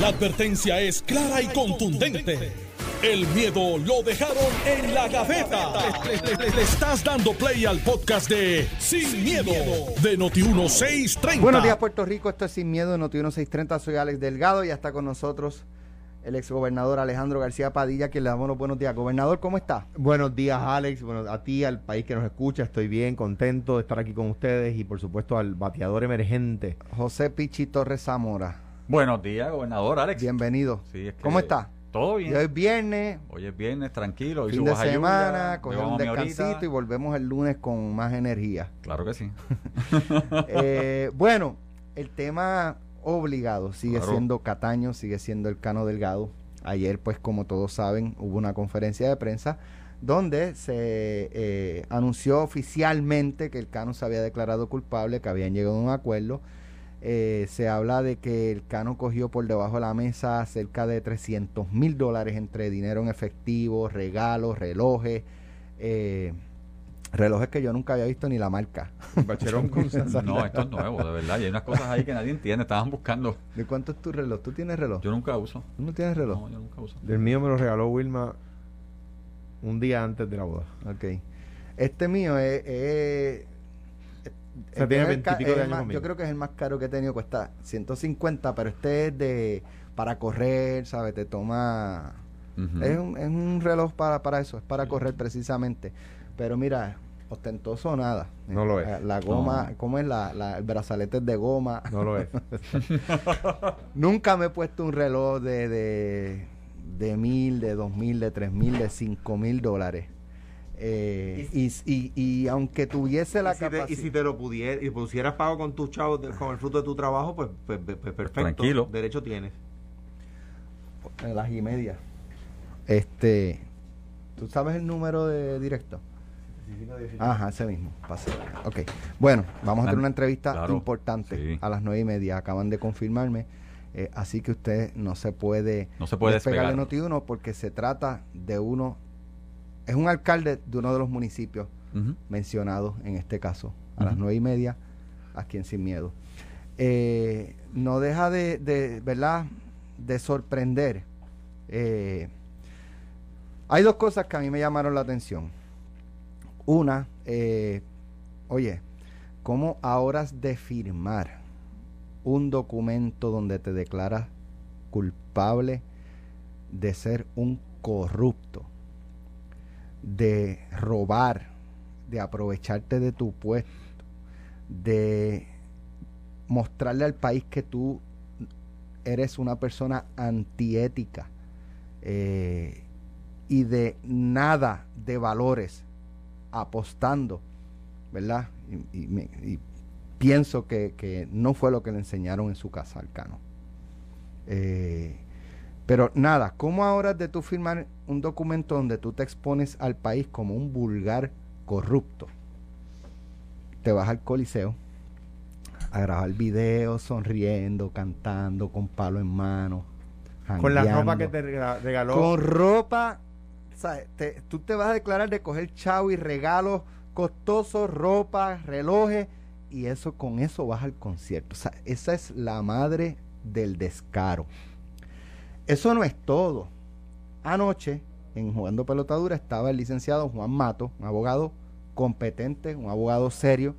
La advertencia es clara y contundente. El miedo lo dejaron en la gaveta. Le, le estás dando play al podcast de Sin, miedo, de Noti1630. Buenos días, Puerto Rico. Esto es Sin Miedo de Noti1630. Soy Alex Delgado y ya está con nosotros el exgobernador Alejandro García Padilla, que le damos los buenos días. Gobernador, ¿cómo está? Buenos días, Alex. Bueno, a ti, al país que nos escucha, estoy bien, contento de estar aquí con ustedes y, por supuesto, al bateador emergente. José Pichi Torres Zamora. Buenos días, gobernador Alex. Bienvenido. Sí, es que- ¿Cómo está? Todo bien. Y hoy es viernes, Hoy es viernes, tranquilo. Hoy fin de semana, coger un descansito y volvemos el lunes con más energía. Claro que sí. Eh, bueno, el tema obligado sigue Claro. siendo Cataño, sigue siendo el Cano Delgado. Ayer, pues como todos saben, hubo una conferencia de prensa donde se eh, anunció oficialmente que el Cano se había declarado culpable, que habían llegado a un acuerdo. Eh, se habla de que el Cano cogió por debajo de la mesa cerca de 300 mil dólares entre dinero en efectivo, regalos, relojes. eh, relojes que yo nunca había visto ni la marca. Bacherón con No, esto es nuevo, de verdad. Y hay unas cosas ahí que nadie entiende. Estaban buscando. ¿De cuánto es tu reloj? ¿Tú tienes reloj? Yo nunca uso. ¿Tú no tienes reloj? No, yo nunca uso. Del mío me lo regaló Wilma un día antes de la boda. Ok. Este mío es... es- O sea, tiene es el ca- 20 y pico es de el años más- conmigo. Yo creo que es el más caro que he tenido, cuesta 150, pero este es de... Para correr, ¿sabes? Te toma... Es, un, es un reloj para, para eso, es para correr precisamente. Pero mira, ostentoso nada. No lo es. La, la goma, No. ¿cómo es? La, la, el brazalete es de goma. No lo es. Nunca me he puesto un reloj de, de, de mil, de dos mil, de tres mil, de cinco mil dólares. Eh, y, y, y aunque tuviese la y, si te, capacidad... y si te lo pudiera, y pusieras pago con tus chavos, de- con el fruto de tu trabajo, pues, pues, pues, pues, perfecto. Tranquilo. Derecho tienes. En las y media. Este... ¿Tú sabes el número de directo? Ajá, ese mismo. Pase. Ok. Bueno, vamos a tener una entrevista Claro, importante sí. a las nueve y media. Acaban de confirmarme. Eh, así que usted no se puede, No se puede despegar de. Noti1 porque se trata de uno. Es un alcalde de uno de los municipios mencionados en este caso. A las nueve y media, aquí en Sin Miedo. Eh, no deja de, de, ¿verdad? De sorprender. Eh, hay dos cosas que a mí me llamaron la atención. Una, eh, oye, ¿cómo a horas de firmar un documento donde te declaras culpable de ser un corrupto, de robar, de aprovecharte de tu puesto, de mostrarle al país que tú eres una persona antiética eh, y de nada de valores apostando, ¿verdad? Y, me- y pienso que, que no fue lo que le enseñaron en su casa al Cano. Eh, pero nada, ¿cómo ahora de tú firmar un documento donde tú te expones al país como un vulgar corrupto? Te vas al coliseo a grabar videos sonriendo, cantando, con palo en mano. Con la ropa que te rega- regaló. con ropa, te- tú te vas a declarar de coger chavo y regalos costosos, ropa, relojes, y eso con eso vas al concierto. O sea, esa es la madre del descaro. Eso no es todo. Anoche, en Jugando Pelotadura, estaba el licenciado Juan Mato, un abogado competente, un abogado serio,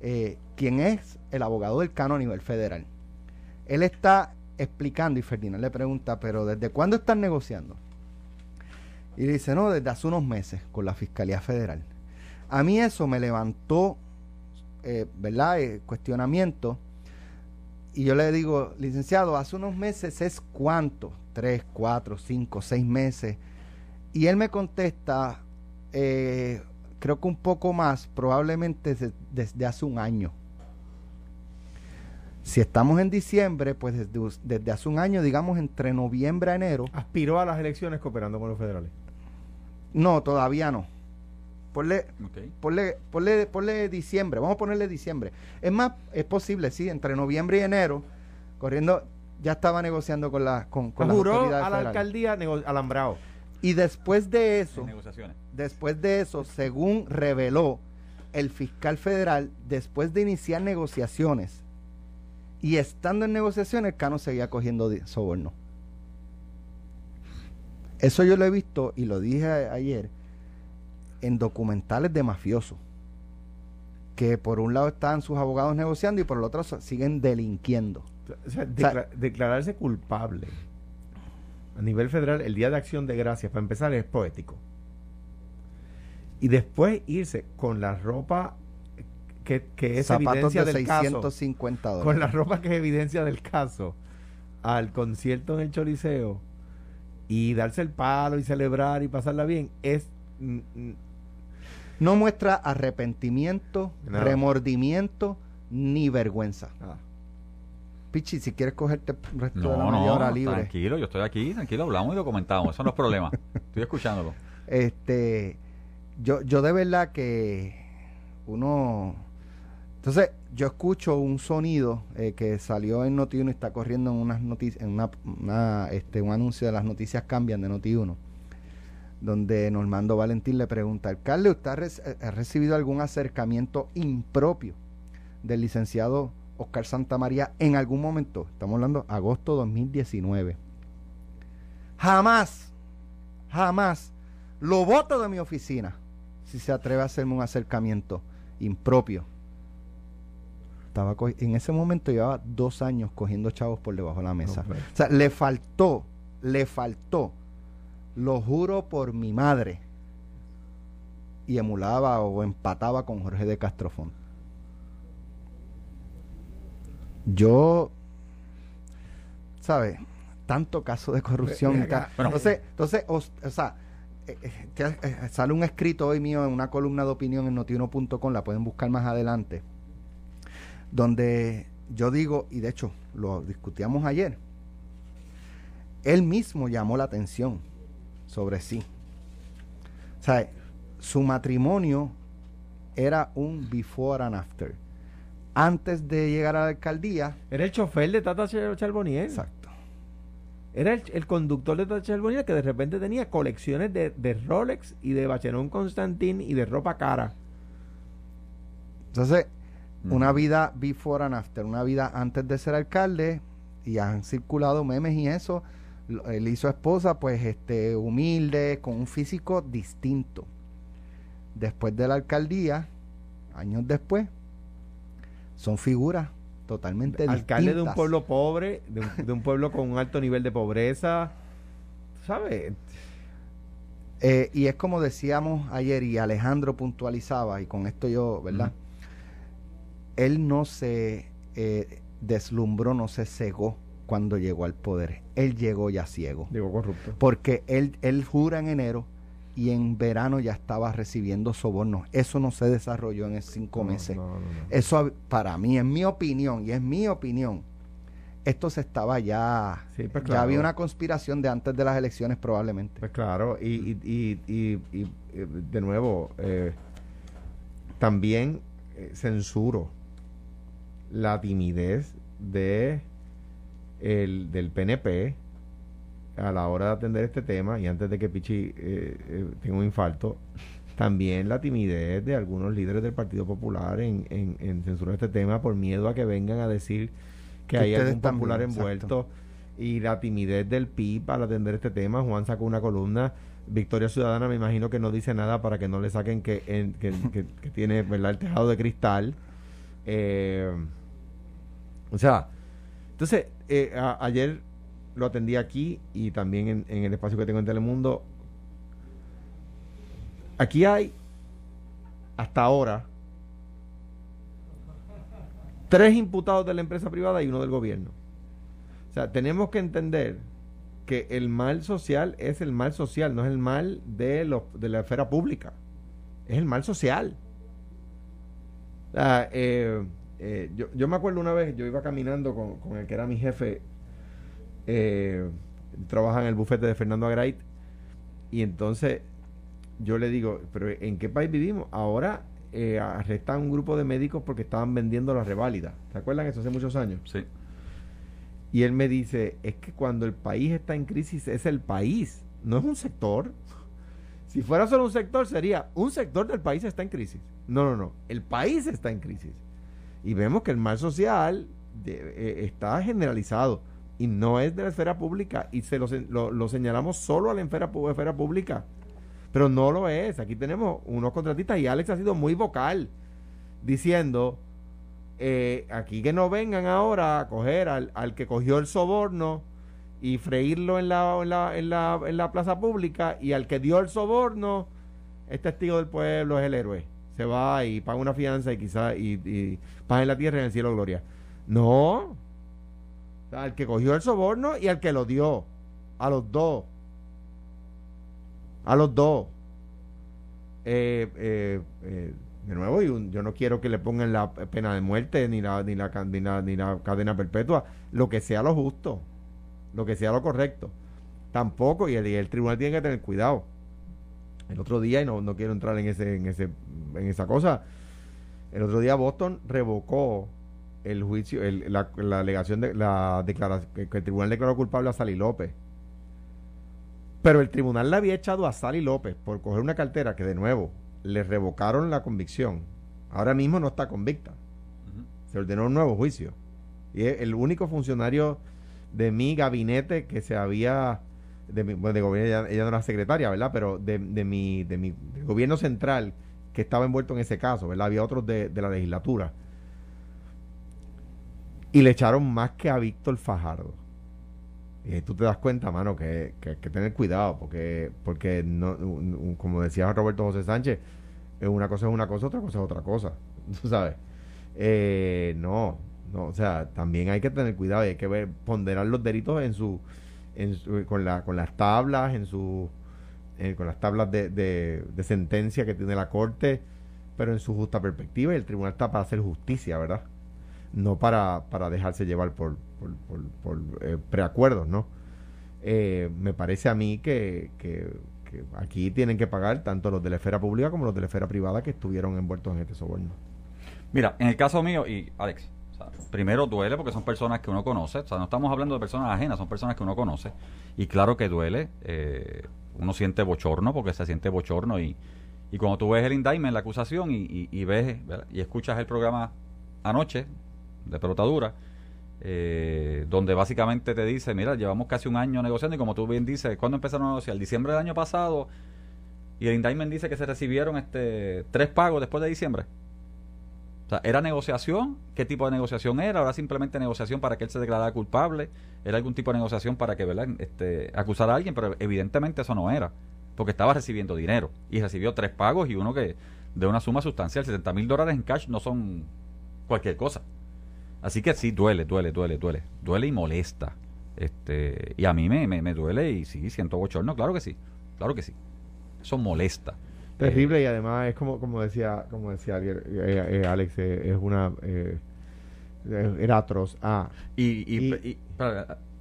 eh, quien es el abogado del Cano a nivel federal. Él está explicando y Ferdinand le pregunta, pero ¿desde cuándo están negociando? Y dice, no, desde hace unos meses con la Fiscalía Federal. A mí eso me levantó, eh, ¿verdad? Eh, cuestionamiento. Y yo le digo, licenciado, hace unos meses es cuánto? Tres, cuatro, cinco, seis meses. Y él me contesta, eh, creo que un poco más, probablemente desde, desde hace un año. Si estamos en diciembre, pues desde, desde hace un año, digamos entre noviembre a enero, Aspiró a las elecciones cooperando con los federales. no, todavía no. Ponle, Ok. ponle, ponle, ponle diciembre, vamos a ponerle diciembre. Es más, es posible, sí, entre noviembre y enero, corriendo, ya estaba negociando con, la, con, con las Juró autoridades a la federales. alcaldía alambrado. Y después de eso, negociaciones. después de eso, según reveló el fiscal federal, después de iniciar negociaciones Y estando en negociaciones, Cano seguía cogiendo soborno. Eso yo lo he visto y lo dije ayer en documentales de mafiosos. Que por un lado están sus abogados negociando y por el otro siguen delinquiendo. O sea, decla- declararse culpable a nivel federal el Día de Acción de Gracias, para empezar, es poético. Y después irse con la ropa que, que es evidencia de del caso, 650 dólares. con la ropa que es evidencia del caso, al concierto en el Choliseo y darse el palo y celebrar y pasarla bien, es mm, mm, No muestra arrepentimiento, Nada. remordimiento ni vergüenza. ah, Pichi, si quieres cogerte el resto de la No, media hora no, libre. tranquilo, yo estoy aquí, tranquilo, hablamos y lo comentamos, eso no es problema. Estoy escuchándolo. Este, yo, yo de verdad que uno. Entonces, yo escucho un sonido eh, que salió en Noti1 y está corriendo en unas noticias, en una, una, este, un anuncio de las noticias cambian de Noti1, donde Normando Valentín le pregunta, alcalde, ¿usted ha, ha recibido algún acercamiento impropio del licenciado Oscar Santamaría en algún momento? Estamos hablando agosto 2019. Jamás, jamás lo voto de mi oficina si se atreve a hacerme un acercamiento impropio. Estaba en ese momento llevaba dos años cogiendo chavos por debajo de la mesa. O sea, le faltó, le faltó, lo juro por mi madre. Y emulaba o empataba con Jorge de Castrofón. Yo, ¿sabes? Tanto caso de corrupción. Bueno. entonces, entonces, o sea, eh, eh, eh, sale un escrito hoy mío en una columna de opinión en notiuno.com, la pueden buscar más adelante, donde yo digo, y de hecho lo discutíamos ayer, él mismo llamó la atención sobre sí. O sea, su matrimonio era un before and after. Antes de llegar a la alcaldía, Era el chofer de Tata Char- Charbonnier. exacto. Era el, el conductor de Tata Charbonnier que de repente tenía colecciones de, de Rolex y de Bacheron Constantin y de ropa cara. Entonces, Mm. una vida before and after, una vida antes de ser alcalde, y han circulado memes y eso. Él y su esposa, pues, este, humilde, con un físico distinto. Después de la alcaldía, años después, son figuras totalmente Alcalde de un pueblo pobre, de un, de un pueblo con un alto nivel de pobreza. ¿Sabes? Eh, y es como decíamos ayer y Alejandro puntualizaba, y con esto yo, ¿verdad? Él no se eh, deslumbró, no se cegó cuando llegó al poder. Él llegó ya ciego. Digo corrupto. Porque él, él jura en enero y en verano ya estaba recibiendo sobornos. Eso no se desarrolló en cinco No, meses. no, no, no. Eso para mí, en mi opinión, y es mi opinión, esto se estaba ya... Sí, pues Ya claro. había una conspiración de antes de las elecciones probablemente. Pues claro, y, y, y, y- y, eh, de nuevo, eh, también eh, censuro la timidez de el, del PNP a la hora de atender este tema y antes de que Pichi eh, eh, tenga un infarto, también la timidez de algunos líderes del Partido Popular en, en, en censurar este tema por miedo a que vengan a decir que, Que hay algún popular también, envuelto y la timidez del PIB al atender este tema. Juan sacó una columna. Victoria Ciudadana me imagino que no dice nada para que no le saquen que, en- que, que- que tiene ¿verdad? el tejado de cristal. Eh, o sea, entonces, eh, ayer lo atendí aquí y también en, en el espacio que tengo en Telemundo. Aquí hay, hasta ahora, tres imputados de la empresa privada y uno del gobierno. O sea, tenemos que entender que el mal social es el mal social, no es el mal de, los, de la esfera pública. Es el mal social. O sea, eh, eh, yo, yo me acuerdo una vez, yo iba caminando con, con el que era mi jefe, eh, trabaja en el bufete de Fernando Agrait, y entonces yo le digo, pero ¿en qué país vivimos? Ahora eh, arrestan un grupo de médicos porque estaban vendiendo la reválida. ¿Se acuerdan eso hace muchos años? Sí. Y él me dice, es que cuando el país está en crisis es el país, no es un sector. Si fuera solo un sector sería, un sector del país está en crisis. No, no, no, el país está en crisis. Y vemos que el mal social eh, está generalizado y no es de la esfera pública y se lo, lo, señalamos solo a la esfera, esfera pública. Pero no lo es. Aquí tenemos unos contratistas y Alex ha sido muy vocal diciendo eh, aquí que no vengan ahora a coger al, al que cogió el soborno y freírlo en la, en, la, en, la, en la plaza pública y al que dio el soborno es testigo del pueblo, es el héroe. Se va y paga una fianza y quizás y, y paga en la tierra y en el cielo gloria. No. al que cogió el soborno y al que lo dio. A los dos. A los dos. Eh, eh, eh, de nuevo, yo no quiero que le pongan la pena de muerte ni la, ni la, ni la, ni la cadena perpetua. Lo que sea lo justo lo que sea lo correcto. Tampoco, y el, tribunal tiene que tener cuidado. El otro día, y no, no quiero entrar en ese, en ese, en esa cosa, el otro día Boston revocó el juicio, la, alegación de la declaración que, el tribunal declaró culpable a Sally López. Pero el tribunal le había echado a Sally López por coger una cartera que de nuevo le revocaron la convicción. Ahora mismo no está convicta. Se ordenó un nuevo juicio. Y es el único funcionario de mi gabinete que se había de mi, bueno, de gobierno, ella, no era secretaria, ¿verdad? Pero de, de mi, de mi gobierno central que estaba envuelto en ese caso, ¿verdad? Había otros de, la legislatura. Y le echaron más que a Víctor Fajardo. Y tú te das cuenta, mano, que, hay que tener cuidado, porque, porque no, como decía Roberto José Sánchez, una cosa es una cosa, otra cosa es otra cosa. Tú sabes. Eh, no, no, o sea, también hay que tener cuidado y hay que ver, ponderar los delitos en su, en con, la, con las tablas, en su, eh, con las tablas de, de, sentencia que tiene la corte, pero en su justa perspectiva y el tribunal está para hacer justicia, ¿verdad? No para, para dejarse llevar por, por, por, eh, preacuerdos, ¿no? Eh, me parece a mí que, que aquí tienen que pagar tanto los de la esfera pública como los de la esfera privada que estuvieron envueltos en este soborno. Mira, en el caso mío, y Alex, primero duele porque son personas que uno conoce, o sea, no estamos hablando de personas ajenas, son personas que uno conoce. Y claro que duele, eh, uno siente bochorno porque se siente bochorno y, y cuando tú ves el indictment, la acusación y, y, ves y escuchas el programa anoche de pelotadura, eh, donde básicamente te dice, mira, llevamos casi un año negociando y como tú bien dices, ¿cuándo empezaron a negociar? Diciembre del año pasado y el indictment dice que se recibieron este tres pagos después de diciembre. O sea, ¿era negociación? ¿Qué tipo de negociación era? ¿Era simplemente negociación para que él se declarara culpable? ¿Era algún tipo de negociación para que, ¿verdad?, este, acusara a alguien, pero evidentemente eso no era, porque estaba recibiendo dinero y recibió tres pagos y uno que de una suma sustancial, 70 mil dólares en cash no son cualquier cosa. Así que sí, duele, duele, duele, duele. Duele y molesta. Este, y a mí me, me, me duele y sí, siento bochorno, claro que sí, claro que sí. Eso molesta. Terrible y además es como como decía como decía eh, eh, Alex eh, es una era atroz. Ah. Y,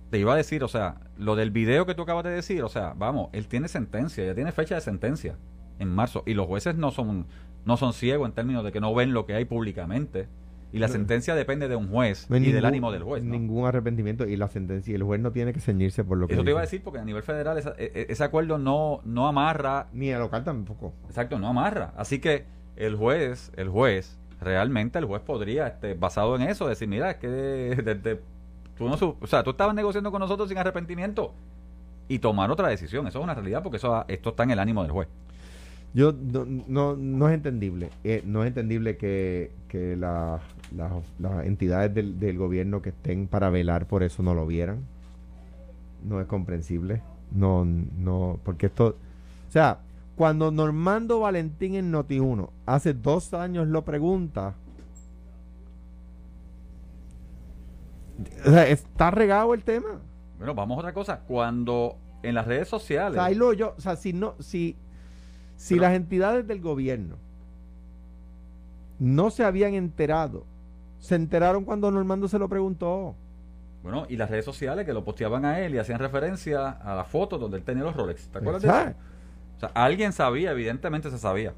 te iba a decir o sea lo del video que tú acabas de decir o sea vamos él tiene sentencia ya tiene fecha de sentencia en marzo y los jueces no son no son ciegos en términos de que no ven lo que hay públicamente y la sentencia depende de un juez y del ánimo del juez. Ningún arrepentimiento y la sentencia y el juez no tiene que ceñirse por lo que. Eso te iba a decir porque a nivel federal e, e, ese acuerdo no, no amarra. Ni a local tampoco. Exacto, no amarra. Así que el juez, el juez, realmente el juez podría, este, basado en eso, decir, mira, es que desde. Tú no, o sea, tú estabas negociando con nosotros sin arrepentimiento y tomar otra decisión. Eso es una realidad porque eso esto está en el ánimo del juez. Yo no, no, es entendible. Eh, no es entendible que, que las entidades del, del, gobierno que estén para velar por eso no lo vieran. No es comprensible. No, no, porque esto. O sea, cuando Normando Valentín en Noti1 hace dos años lo pregunta. O sea, está regado el tema. Bueno, vamos a otra cosa. Cuando en las redes sociales. O sea, yo, o sea si no, si si las entidades del gobierno no se habían enterado, se enteraron cuando Normando se lo preguntó. Bueno, y las redes sociales que lo posteaban a él y hacían referencia a la foto donde él tenía los Rolex. ¿Te acuerdas de eso? O sea, alguien sabía, evidentemente se sabía.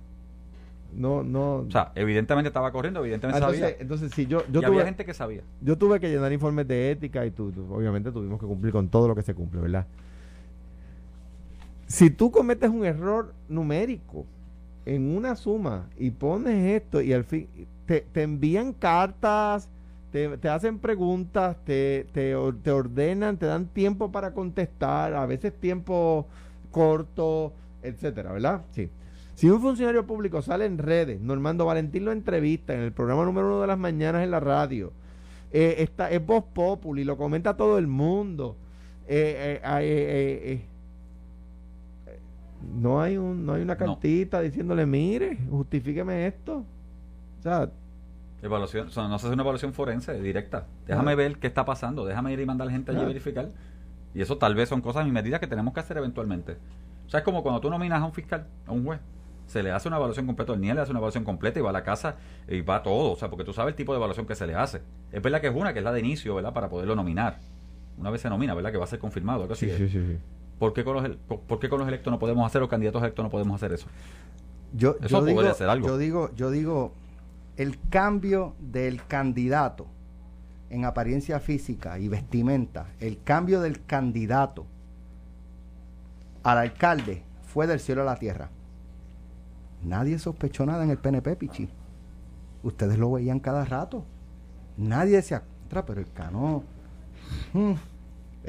No, no. O sea, evidentemente estaba corriendo, evidentemente entonces, sabía. Entonces, si yo, yo y había gente que sabía. Yo tuve que llenar informes de ética y tú, obviamente tuvimos que cumplir con todo lo que se cumple, ¿verdad? Si tú cometes un error numérico en una suma y pones esto y al fin te, envían cartas, te, te hacen preguntas, te, te, te ordenan, te dan tiempo para contestar, a veces tiempo corto, etcétera, ¿verdad? Sí. Si un funcionario público sale en redes, Normando Valentín lo entrevista en el programa número uno de las mañanas en la radio, eh, está, es voz populi, lo comenta todo el mundo. eh, eh, no hay un, no hay una No. cartita diciéndole, mire, justifíqueme esto. O sea, Evaluación, o sea, no se hace una evaluación forense directa. Déjame ver qué está pasando, déjame ir y mandar gente allí a verificar. Y eso tal vez son cosas y medidas que tenemos que hacer eventualmente. O sea, es como cuando tú nominas a un fiscal, a un juez, se le hace una evaluación completa, el NIE le hace una evaluación completa y va a la casa y va todo. O sea, porque tú sabes el tipo de evaluación que se le hace. Es verdad que es una, que es la de inicio, ¿verdad? Para poderlo nominar. Una vez se nomina, ¿verdad? Que va a ser confirmado. algo así. sí, sí. ¿Por, qué con los, ¿Por qué con los electos no podemos hacer, los candidatos electos no podemos hacer eso? Yo, Eso yo digo, algo. yo digo, yo digo, el cambio del candidato en apariencia física y vestimenta, el cambio del candidato al alcalde fue del cielo a la tierra. Nadie sospechó nada en el PNP, Pichi. Ustedes lo veían cada rato. Nadie decía, "Contra, pero el cano. mm,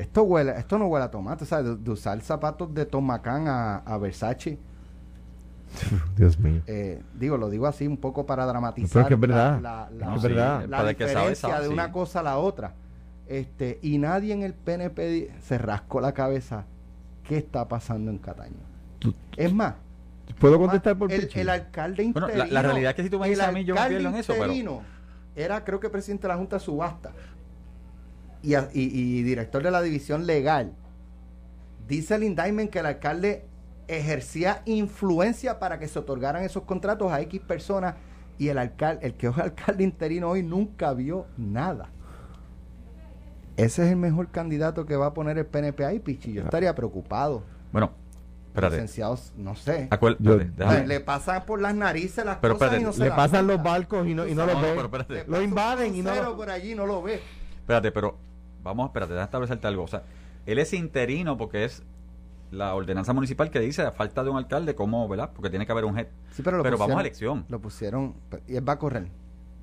esto huele, esto no huele a tomate, ¿sabes? De, de usar zapatos de Tomacán a, a Versace. Dios mío. Eh, digo, lo digo así un poco para dramatizar Pero es que es verdad. la, la- No, Es sí, verdad. la para el que sabe, diferencia sabe, de sí. una cosa a la otra. Este, y nadie en el PNP se rascó la cabeza qué está pasando en Cataño. Tú- Es más, ¿Puedo contestar por el, el alcalde Bueno, interino. la- la realidad es que si tú me dices a mí, yo me alcalde pierdo en eso, pero- interino Era, creo que presidente de la Junta de Subasta y, a- y- y director de la división legal. Dice el indictment que el alcalde ejercía influencia para que se otorgaran esos contratos a X personas y el alcalde, el que es alcalde interino hoy nunca vio nada. Ese es el mejor candidato que va a poner el PNP ahí, Pichi. Yo estaría preocupado. Bueno, espérate. Licenciados, no sé. Yo- Le pasan por las narices las Pero cosas espérate, y no se Le pasan los barcos y no, y no Tú los No, ve. Lo invaden y no crucero lo- por allí no lo ve. Espérate, pero vamos, espérate, déjame establecerte algo. O sea, él es interino porque es la ordenanza municipal que dice a falta de un alcalde, ¿cómo, verdad? Porque tiene que haber un head. Sí, pero lo Pero vamos a elección. Lo pusieron y él va a correr.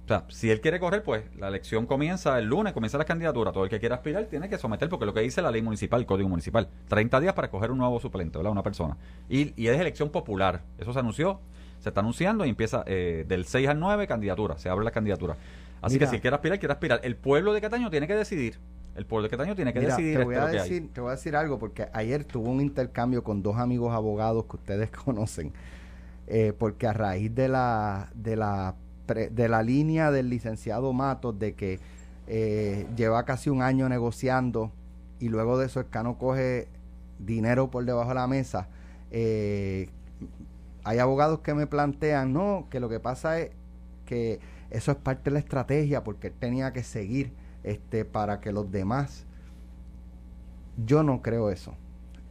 O sea, si él quiere correr, pues la elección comienza el lunes, comienza la candidatura. Todo el que quiera aspirar tiene que someter, porque lo que dice la ley municipal, el código municipal, 30 días para escoger un nuevo suplente, ¿verdad? Una persona. Y, y es elección popular. Eso se anunció, se está anunciando y empieza eh, del 6 al 9 candidatura, se abre la candidatura. Así Mira. que si quiere aspirar, quiere aspirar. El pueblo de Cataño tiene que decidir. El pueblo de Cataño tiene que Mira, decidir te voy, a que decir, te voy a decir algo porque ayer tuve un intercambio con dos amigos abogados que ustedes conocen. eh, porque a raíz de la, de la pre- de la línea del licenciado Matos de que eh, lleva casi un año negociando y luego de eso el Cano coge dinero por debajo de la mesa. eh, hay abogados que me plantean, no, que lo que pasa es que eso es parte de la estrategia porque él tenía que seguir este para que los demás yo no creo eso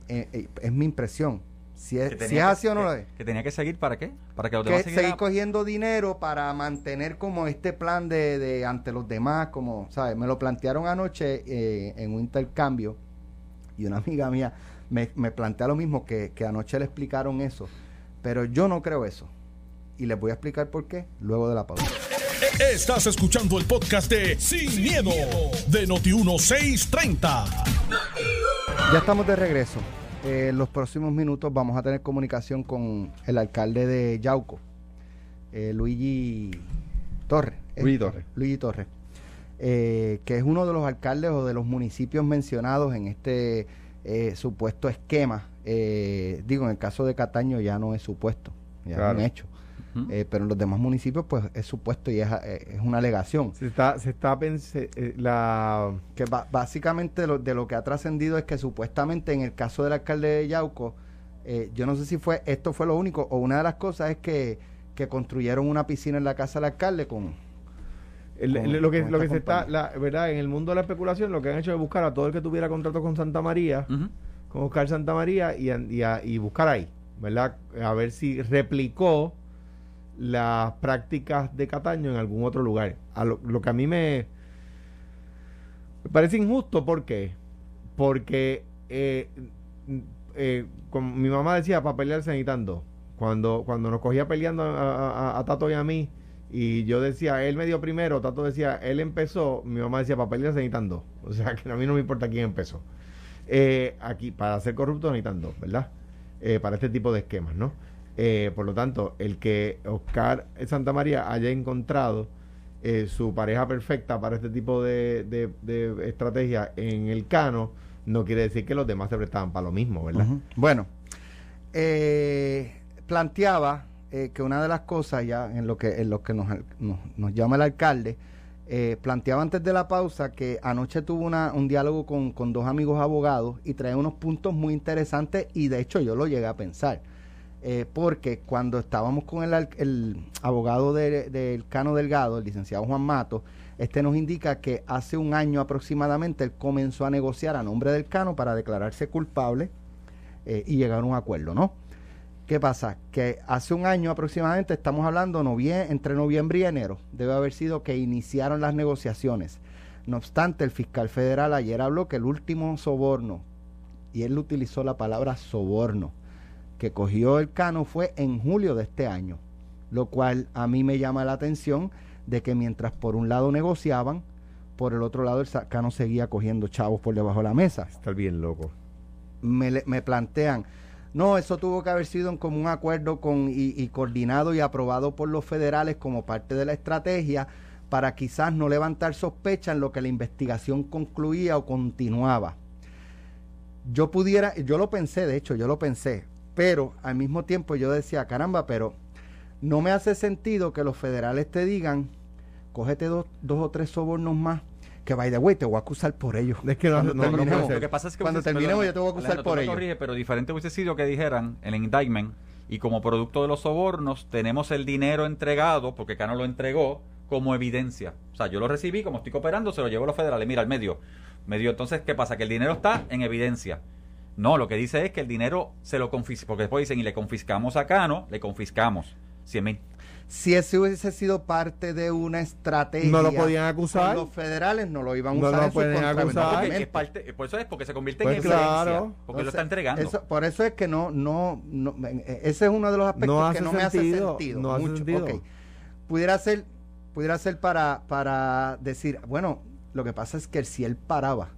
Eh, eh, es mi impresión si es, Que si es que- así o no que- lo es Que tenía que seguir para qué? Para que los que demás seguir siguieran- cogiendo dinero para mantener como este plan de, de ante los demás, como, ¿sabes? Me lo plantearon anoche eh, en un intercambio y una amiga mía me, me plantea lo mismo, que, que anoche le explicaron eso, pero yo no creo eso. Y les voy a explicar por qué luego de la pausa. Estás escuchando el podcast de Sin, miedo, de Noti1630. Ya estamos de regreso. Eh, en los próximos minutos vamos a tener comunicación con el alcalde de Yauco, eh, Luigi Torres. ¿eh? Luigi Torres. Luigi Torres. eh, que es uno de los alcaldes o de los municipios mencionados en este eh, supuesto esquema. Eh, digo, en el caso de Cataño ya no es supuesto, ya Claro. es un hecho. Eh, pero en los demás municipios, pues es supuesto y es, eh, es una alegación. Se está, se está pense- eh, la que básicamente lo, de lo que ha trascendido es que supuestamente en el caso del alcalde de Yauco, eh, yo no sé si fue esto fue lo único o una de las cosas es que, que construyeron una piscina en la casa del alcalde con el- con- el- lo que lo que se está la verdad en el mundo de la especulación lo que han hecho es buscar a todo el que tuviera contrato con Santa María con Oscar Santa María y, y, a- y buscar ahí verdad a ver si replicó las prácticas de Cataño en algún otro lugar lo, que a mí me me parece injusto ¿por qué? porque eh, eh, como mi mamá decía para pelear se necesitan dos cuando cuando nos cogía peleando a, Tato y a mí Y yo decía, él me dio primero, Tato decía, él empezó, mi mamá decía, papel se necesitan dos. O sea, que a mí no me importa quién empezó. Eh, aquí, para ser corrupto necesitan dos, ¿verdad? Eh, para este tipo de esquemas, ¿no? Eh, por lo tanto, el que Oscar Santa María haya encontrado eh, su pareja perfecta para este tipo de, de, estrategia en el cano, no quiere decir que los demás se prestaban para lo mismo, ¿verdad? Bueno, eh, planteaba eh, que una de las cosas, ya en lo que, en lo que nos, nos, nos llama el alcalde, eh, planteaba antes de la pausa que anoche tuvo una, un diálogo con, con dos amigos abogados y trae unos puntos muy interesantes y de hecho yo lo llegué a pensar. Eh, porque cuando estábamos con el, abogado de- del Cano Delgado, el licenciado Juan Mato, este nos indica que hace un año aproximadamente él comenzó a negociar a nombre del Cano para declararse culpable eh, y llegar a un acuerdo, ¿no? ¿Qué pasa? Que hace un año aproximadamente, estamos hablando novie- entre noviembre y enero, debe haber sido que iniciaron las negociaciones. No obstante, el fiscal federal ayer habló que el último soborno, y él utilizó la palabra soborno, que cogió el Cano fue en julio de este año, lo cual a mí me llama la atención de que mientras por un lado negociaban, por el otro lado el Cano seguía cogiendo chavos por debajo de la mesa Está bien loco. me plantean, no, eso tuvo que haber sido en común acuerdo con, y, y coordinado y aprobado por los federales como parte de la estrategia para quizás no levantar sospecha en lo que la investigación concluía o continuaba. Yo pudiera, yo lo pensé, de hecho, yo lo pensé, pero al mismo tiempo yo decía, caramba, pero no me hace sentido que los federales te digan, cógete dos, dos o tres sobornos más, que by the way, te voy a acusar por ellos. Es que no, Cuando no- terminemos. Lo que pasa es que Cuando terminemos perdón, yo te voy a acusar Alejandro, por me ello. corriges, pero diferente hubiese sido que dijeran en el indictment y como producto de los sobornos tenemos el dinero entregado, porque Cano lo entregó, como evidencia. O sea, yo lo recibí, como estoy cooperando, se lo llevo a los federales. Mira, al medio. Medio, entonces, ¿qué pasa? Que el dinero está en evidencia. No, lo que dice es que el dinero se lo confiscamos, porque después dicen, y le confiscamos a Cano, le confiscamos 100 mil. Si ese hubiese sido parte de una estrategia. No lo podían acusar. Los federales no lo iban a No usar lo en su pueden acusar. Es parte, por eso es porque se convierte Pues en evidencia. claro. Porque lo Entonces, está entregando. eso- por eso es que no, no, no, ese es uno de los aspectos No que hace no me sentido, hace sentido. no hace mucho. sentido. Ok. Pudiera ser, pudiera ser para, para decir, bueno, lo que pasa es que si él paraba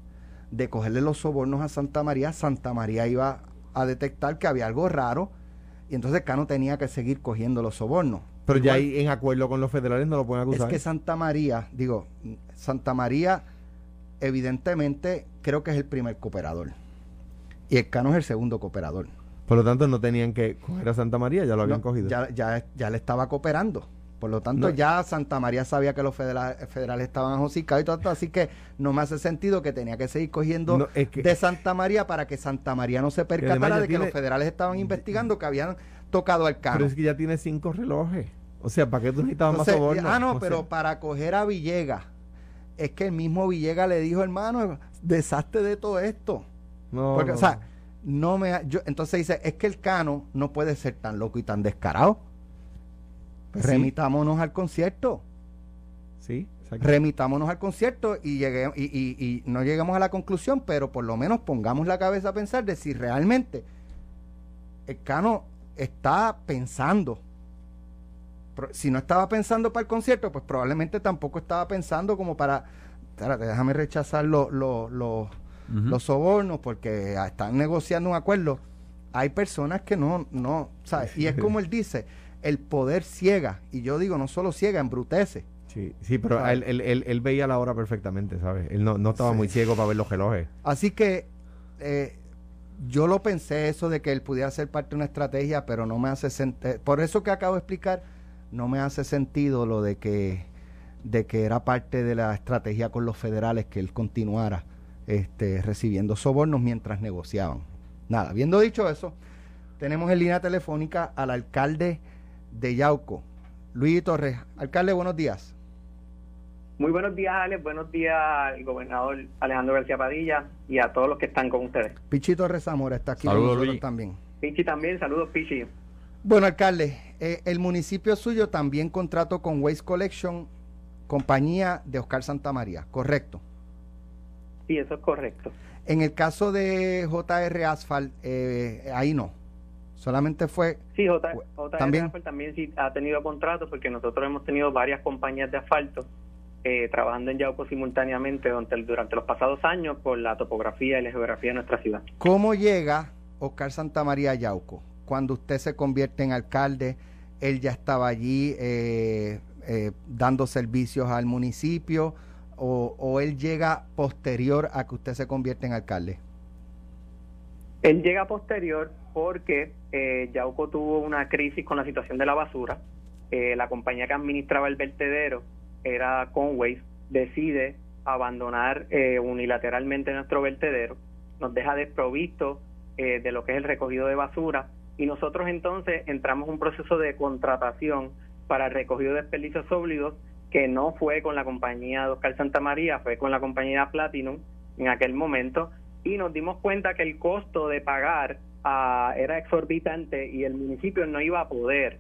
de cogerle los sobornos a Santa María, Santa María iba a detectar que había algo raro y entonces Cano tenía que seguir cogiendo los sobornos. Pero ya ahí en acuerdo con los federales no lo pueden es acusar. que Santa María, digo, Santa María, evidentemente, creo que es el primer cooperador. Y el Cano es el segundo cooperador. Por lo tanto, no tenían que coger a Santa María, ya lo habían No, cogido. Ya, ya, ya le estaba cooperando. Por lo tanto, No. ya Santa María sabía que los federales, federales estaban josicados y todo esto, así que no me hace sentido que tenía que seguir cogiendo No, es que- de Santa María para que Santa María no se percatara de que tiene- los federales estaban investigando que habían tocado al Cano. Pero es que ya tiene cinco relojes. O sea, ¿para qué tú necesitabas Entonces, más soborno? ah, no, O pero sea, para coger a Villegas, es que el mismo Villegas le dijo, hermano, deshazte de todo esto. no, Porque, no. o sea, no me. ha- Yo, entonces dice, es que el Cano no puede ser tan loco y tan descarado. Pues sí. Remitámonos al concierto. Sí, exacto. Remitámonos al concierto y, llegue, y, y- y no lleguemos a la conclusión, pero por lo menos pongamos la cabeza a pensar de si realmente el Cano está pensando. Si no estaba pensando para el concierto, pues probablemente tampoco estaba pensando como para. Espérate, déjame rechazar los los- los- sobornos porque están negociando un acuerdo. Hay personas que no, no, ¿sabes? Y es como él dice, el poder ciega. Y yo digo, no solo ciega, embrutece. Sí, sí, pero él, él, él- él veía la hora perfectamente, ¿sabes? Él no, no estaba Sí. muy ciego para ver los relojes. Así que eh, yo lo pensé eso de que él pudiera ser parte de una estrategia, pero no me hace sentido. Por eso que acabo de explicar, no me hace sentido lo de que de que era parte de la estrategia con los federales que él continuara este, recibiendo sobornos mientras negociaban. Nada, habiendo dicho eso, tenemos en línea telefónica al alcalde de Yauco, Luis Torres. Alcalde, buenos días. Muy buenos días, Alex. Buenos días al gobernador Alejandro García Padilla y a todos los que están con ustedes. Pichito Rezamora está aquí con Saludos, nosotros Luis. también. Pichi también, saludos, Pichi. Bueno, alcalde, eh, el municipio suyo también contrató con Waste Collection, compañía de Oscar Santamaría, correcto. Sí, eso es correcto. En el caso de JR Asphalt, eh, ahí no. Solamente fue... Sí, J, J también, también sí ha tenido contratos porque nosotros hemos tenido varias compañías de asfalto eh, trabajando en Yauco simultáneamente durante, durante los pasados años por la topografía y la geografía de nuestra ciudad. ¿Cómo llega Oscar Santamaría a Yauco? Cuando usted se convierte en alcalde, él ya estaba allí eh, eh, dando servicios al municipio o, o él llega posterior a que usted se convierte en alcalde? Él llega posterior porque eh, Yauco tuvo una crisis con la situación de la basura. Eh, la compañía que administraba el vertedero era Conway, decide abandonar eh, unilateralmente nuestro vertedero, nos deja desprovisto eh, de lo que es el recogido de basura y nosotros entonces entramos en un proceso de contratación para el recogido de desperdicios sólidos que no fue con la compañía de Oscar Santa María, fue con la compañía Platinum en aquel momento y nos dimos cuenta que el costo de pagar era exorbitante y el municipio no iba a poder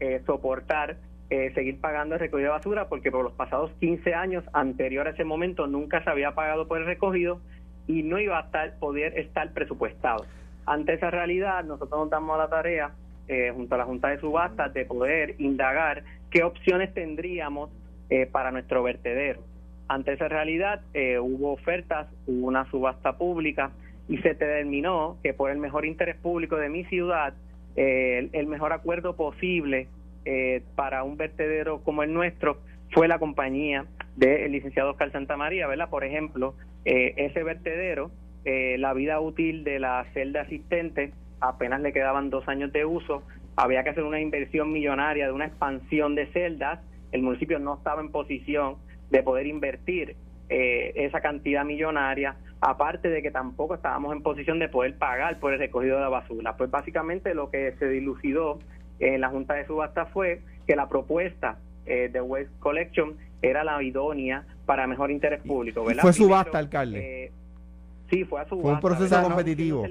eh, soportar eh, seguir pagando el recogido de basura porque por los pasados 15 años anterior a ese momento nunca se había pagado por el recogido y no iba a estar, poder estar presupuestado. Ante esa realidad, nosotros nos damos la tarea, eh, junto a la Junta de Subastas, de poder indagar qué opciones tendríamos eh, para nuestro vertedero. Ante esa realidad, eh, hubo ofertas, hubo una subasta pública y se determinó que por el mejor interés público de mi ciudad, eh, el, mejor acuerdo posible eh, para un vertedero como el nuestro fue la compañía del licenciado Oscar Santa María, ¿verdad? Por ejemplo, eh, ese vertedero, eh, la vida útil de la celda asistente apenas le quedaban dos años de uso, había que hacer una inversión millonaria de una expansión de celdas, el municipio no estaba en posición de poder invertir esa cantidad millonaria, aparte de que tampoco estábamos en posición de poder pagar por el recogido de la basura. Pues básicamente lo que se dilucidó en la Junta de Subasta fue que la propuesta eh, de Waste Collection era la idónea para mejor interés público. ¿verdad? fue Primero, subasta, alcalde. eh, sí, fue a subasta. Fue un proceso ¿verdad? competitivo.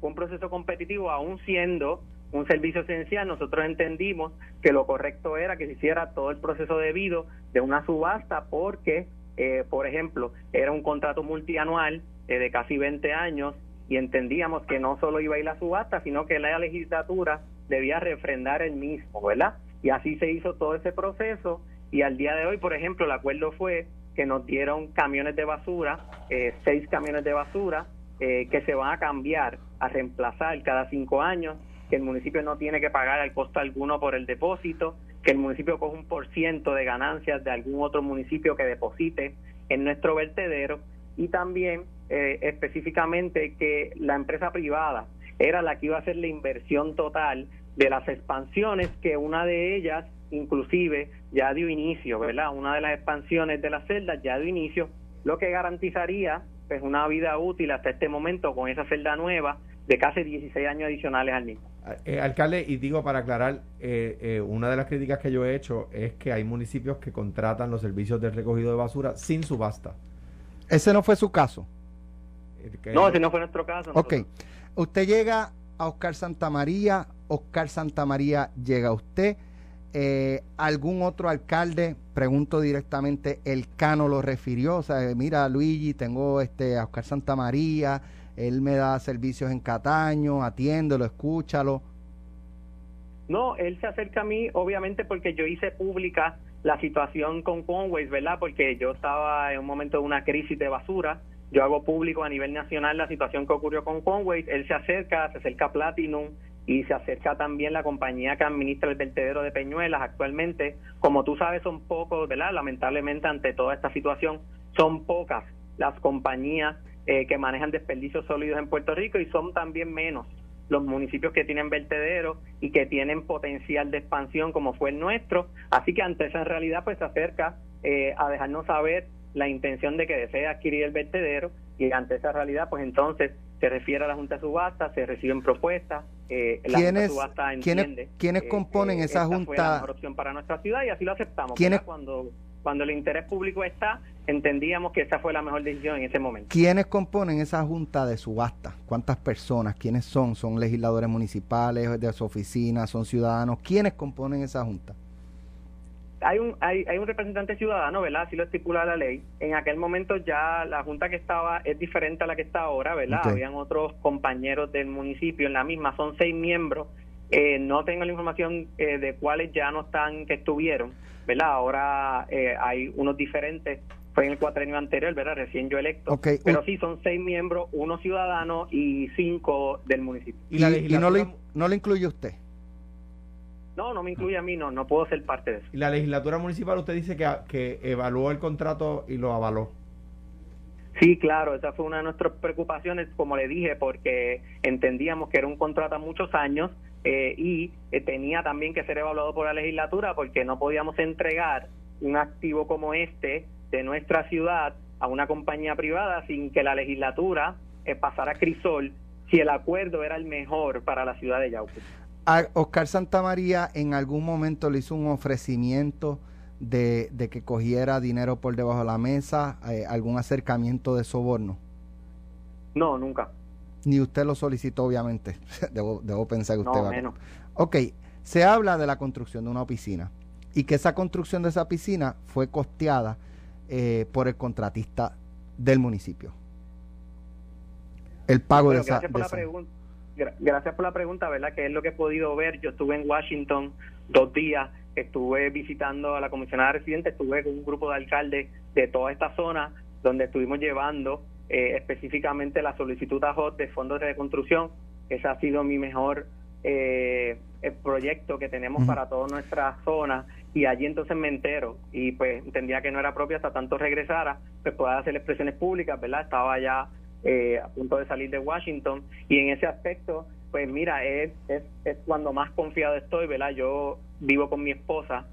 Fue un proceso competitivo, aún siendo un servicio esencial, nosotros entendimos que lo correcto era que se hiciera todo el proceso debido de una subasta porque, eh, por ejemplo, era un contrato multianual eh, de casi 20 años y entendíamos que no solo iba a ir la subasta, sino que la legislatura debía refrendar el mismo, ¿verdad? Y así se hizo todo ese proceso y al día de hoy, por ejemplo, el acuerdo fue que nos dieron camiones de basura, eh, seis camiones de basura, eh, que se van a cambiar, a reemplazar cada cinco años, que el municipio no tiene que pagar al costo alguno por el depósito, que el municipio coge un por ciento de ganancias de algún otro municipio que deposite en nuestro vertedero y también eh, específicamente que la empresa privada era la que iba a hacer la inversión total de las expansiones que una de ellas inclusive ya dio inicio, ¿verdad? Una de las expansiones de las celdas ya dio inicio, lo que garantizaría pues una vida útil hasta este momento con esa celda nueva de casi 16 años adicionales al mismo. Eh, alcalde, y digo para aclarar, eh, eh, una de las críticas que yo he hecho es que hay municipios que contratan los servicios de recogido de basura sin subasta. Ese no fue su caso. No, ese no fue nuestro caso. Ok. nosotros- Usted llega a Oscar Santamaría, Oscar Santamaría llega a usted. Eh, ¿Algún otro alcalde, pregunto directamente, el Cano lo refirió? O sea, mira Luigi, tengo este a Oscar Santamaría, él me da servicios en Cataño, atiéndelo, escúchalo. No, él se acerca a mí, obviamente, porque yo hice pública la situación con Conways, ¿verdad? Porque yo estaba en un momento de una crisis de basura. Yo hago público a nivel nacional la situación que ocurrió con Conways. Él se acerca, se acerca Platinum y se acerca también la compañía que administra el vertedero de Peñuelas actualmente. Como tú sabes, son pocos, ¿verdad? Lamentablemente, ante toda esta situación, son pocas las compañías eh, que manejan desperdicios sólidos en Puerto Rico y son también menos los municipios que tienen vertederos y que tienen potencial de expansión como fue el nuestro. Así que ante esa realidad pues se acerca eh, a dejarnos saber la intención de que desea adquirir el vertedero y ante esa realidad pues entonces se refiere a la Junta de Subasta, se reciben propuestas, eh, la Junta de ¿Quiénes- Subasta quiénes- entiende quiénes eh, componen esa esta fue junta? la mejor opción para nuestra ciudad y así lo aceptamos. ¿Quiénes-. Cuando, cuando el interés público está, entendíamos que esa fue la mejor decisión en ese momento. ¿Quiénes componen esa junta de subasta? ¿Cuántas personas? ¿Quiénes son? ¿Son legisladores municipales de su oficina? ¿Son ciudadanos? ¿Quiénes componen esa junta? hay un hay, hay un representante ciudadano, ¿verdad? Así lo estipula la ley. En aquel momento ya la junta que estaba es diferente a la que está ahora, ¿verdad? Habían otros compañeros del municipio en la misma, son seis miembros. Eh, no tengo la información eh, de cuáles ya no están, que estuvieron, ¿verdad? Ahora eh, hay unos diferentes, fue en el cuatrenio anterior, ¿verdad? Recién yo electo. Ok, Pero sí, son seis miembros, uno ciudadano y cinco del municipio. Y, la y no, lo, no incluye usted. No, no me incluye a mí, no, no puedo ser parte de eso. Y la legislatura municipal, usted dice que, que evaluó el contrato y lo avaló. Sí, claro, esa fue una de nuestras preocupaciones, como le dije, porque entendíamos que era un contrato a muchos años eh, y eh, tenía también que ser evaluado por la legislatura porque no podíamos entregar un activo como este de nuestra ciudad a una compañía privada sin que la legislatura eh, pasara crisol si el acuerdo era el mejor para la ciudad de Yauco. A Oscar Santamaría en algún momento le hizo un ofrecimiento de, de que cogiera dinero por debajo de la mesa, eh, algún acercamiento de soborno. No, nunca. Ni usted lo solicitó, obviamente. debo, debo pensar que usted No, va a- menos. Ok, se habla de la construcción de una piscina y que esa construcción de esa piscina fue costeada eh, por el contratista del municipio. El pago Bueno, de esa... gracias por de la esa- pregunta. Gra- Gracias por la pregunta, ¿verdad? Que es lo que he podido ver. Yo estuve en Washington dos días, estuve visitando a la comisionada residente, estuve con un grupo de alcaldes de toda esta zona, donde estuvimos llevando eh, específicamente la solicitud a HOT de fondos de reconstrucción. Ese ha sido mi mejor eh, el proyecto que tenemos para toda nuestra zona y allí entonces me entero y pues entendía que no era propio hasta tanto regresara, pues pueda hacer expresiones públicas, ¿verdad? Estaba ya eh, a punto de salir de Washington y en ese aspecto pues mira es, es, es cuando más confiado estoy verdad yo vivo con mi esposa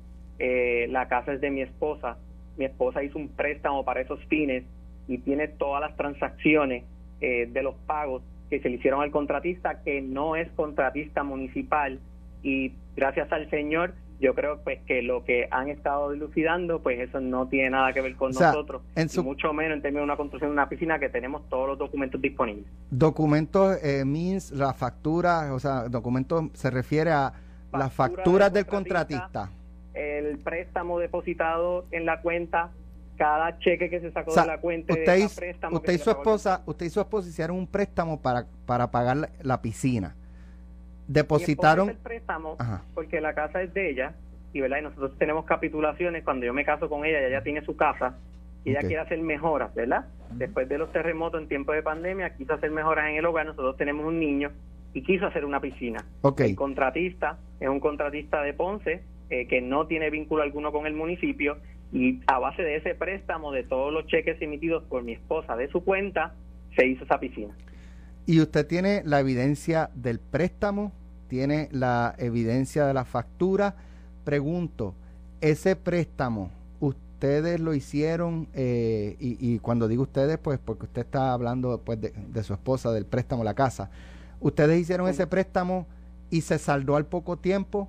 eh, la casa es de mi esposa. Mi esposa hizo un préstamo para esos fines y tiene todas las transacciones eh, de los pagos que se le hicieron al contratista que no es contratista municipal. Y gracias al señor yo creo pues que lo que han estado dilucidando pues eso no tiene nada que ver con O sea, nosotros en y mucho menos en términos de una construcción de una piscina que tenemos todos los documentos disponibles. Documentos, eh, means, la factura, o sea, documentos se refiere a las Factura facturas del contratista. El préstamo depositado en la cuenta, cada cheque que se sacó O sea, de la cuenta, de usted, hizo- préstamo usted y su esposa, usted y su esposa hicieron un préstamo para, para pagar la, la piscina. Depositaron, el préstamo Ajá. porque la casa es de ella y verdad y nosotros tenemos capitulaciones cuando yo me caso con ella ella ya tiene su casa y ella quiere hacer mejoras verdad después de los terremotos en tiempo de pandemia quiso hacer mejoras en el hogar nosotros tenemos un niño y quiso hacer una piscina. Ok, el contratista es un contratista de Ponce eh, que no tiene vínculo alguno con el municipio y a base de ese préstamo de todos los cheques emitidos por mi esposa de su cuenta se hizo esa piscina y usted tiene la evidencia del préstamo, tiene la evidencia de la factura. Pregunto, ese préstamo, ustedes lo hicieron, eh, y, y cuando digo ustedes, pues porque usted está hablando pues, de, de su esposa, del préstamo, la casa. ¿Ustedes hicieron ese préstamo y se saldó al poco tiempo?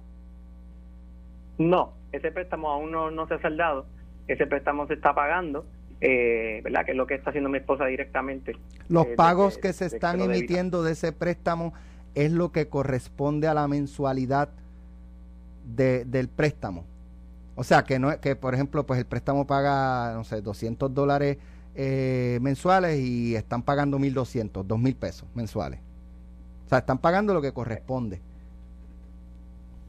No, ese préstamo aún no, no se ha saldado. Ese préstamo se está pagando, eh, ¿verdad? Que es lo que está haciendo mi esposa directamente. Los Eh, pagos de- que se de están emitiendo de ese préstamo es lo que corresponde a la mensualidad de, del préstamo. O sea, que no es- que por ejemplo, pues el préstamo paga, no sé, 200 dólares eh, mensuales y están pagando 1.200, 2.000 pesos mensuales. O sea, están pagando lo que corresponde.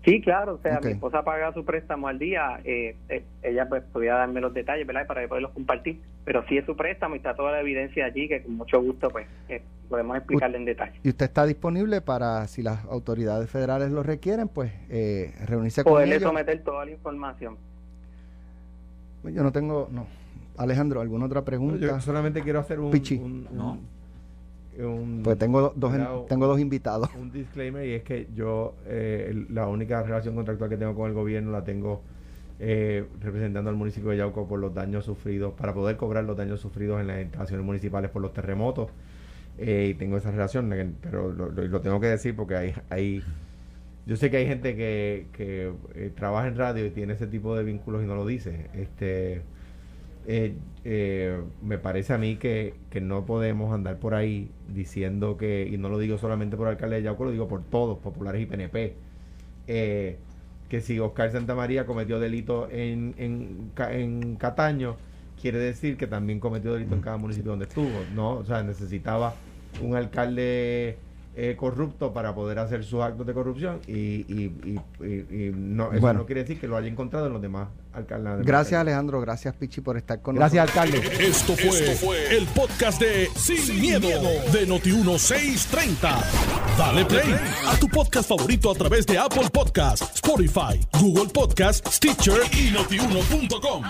Sí, claro, o sea, mi esposa paga su préstamo al día. eh, eh, ella pues podía darme los detalles, ¿verdad? Para poderlos compartir. Pero sí es su préstamo y está toda la evidencia allí que con mucho gusto pues eh, podemos explicarle en detalle. Y usted está disponible para, si las autoridades federales lo requieren, pues eh, reunirse con Poderle ellos. someter toda la información. Yo no tengo, no. Alejandro, ¿alguna otra pregunta? Yo solamente quiero hacer un, Pichi. un, un- No. Un- Pues tengo do- dos, tengo dos invitados. un disclaimer y es que yo eh, la única relación contractual que tengo con el gobierno la tengo eh, representando al municipio de Yauco por los daños sufridos, para poder cobrar los daños sufridos en las instalaciones municipales por los terremotos. Eh, y tengo esa relación, pero lo, lo- lo tengo que decir porque hay, hay yo sé que hay gente que, que trabaja en radio y tiene ese tipo de vínculos y no lo dice. Este eh, eh, me parece a mí que, que no podemos andar por ahí diciendo que, y no lo digo solamente por el alcalde de Yauco, lo digo por todos, populares y PNP, eh, que si Oscar Santamaría cometió delito en, en, en Cataño, quiere decir que también cometió delito en cada municipio donde estuvo, ¿no? O sea, necesitaba un alcalde eh, corrupto para poder hacer sus actos de corrupción y, y, y- y- y no, eso Bueno. no quiere decir que lo haya encontrado en los demás alcaldes. Gracias Alejandro, gracias Pichi por estar con Gracias, nosotros. alcalde. Esto fue, el podcast de Sin, miedo, de Noti1630. Dale play a tu podcast favorito a través de Apple Podcasts, Spotify, Google Podcasts, Stitcher y notiuno.com.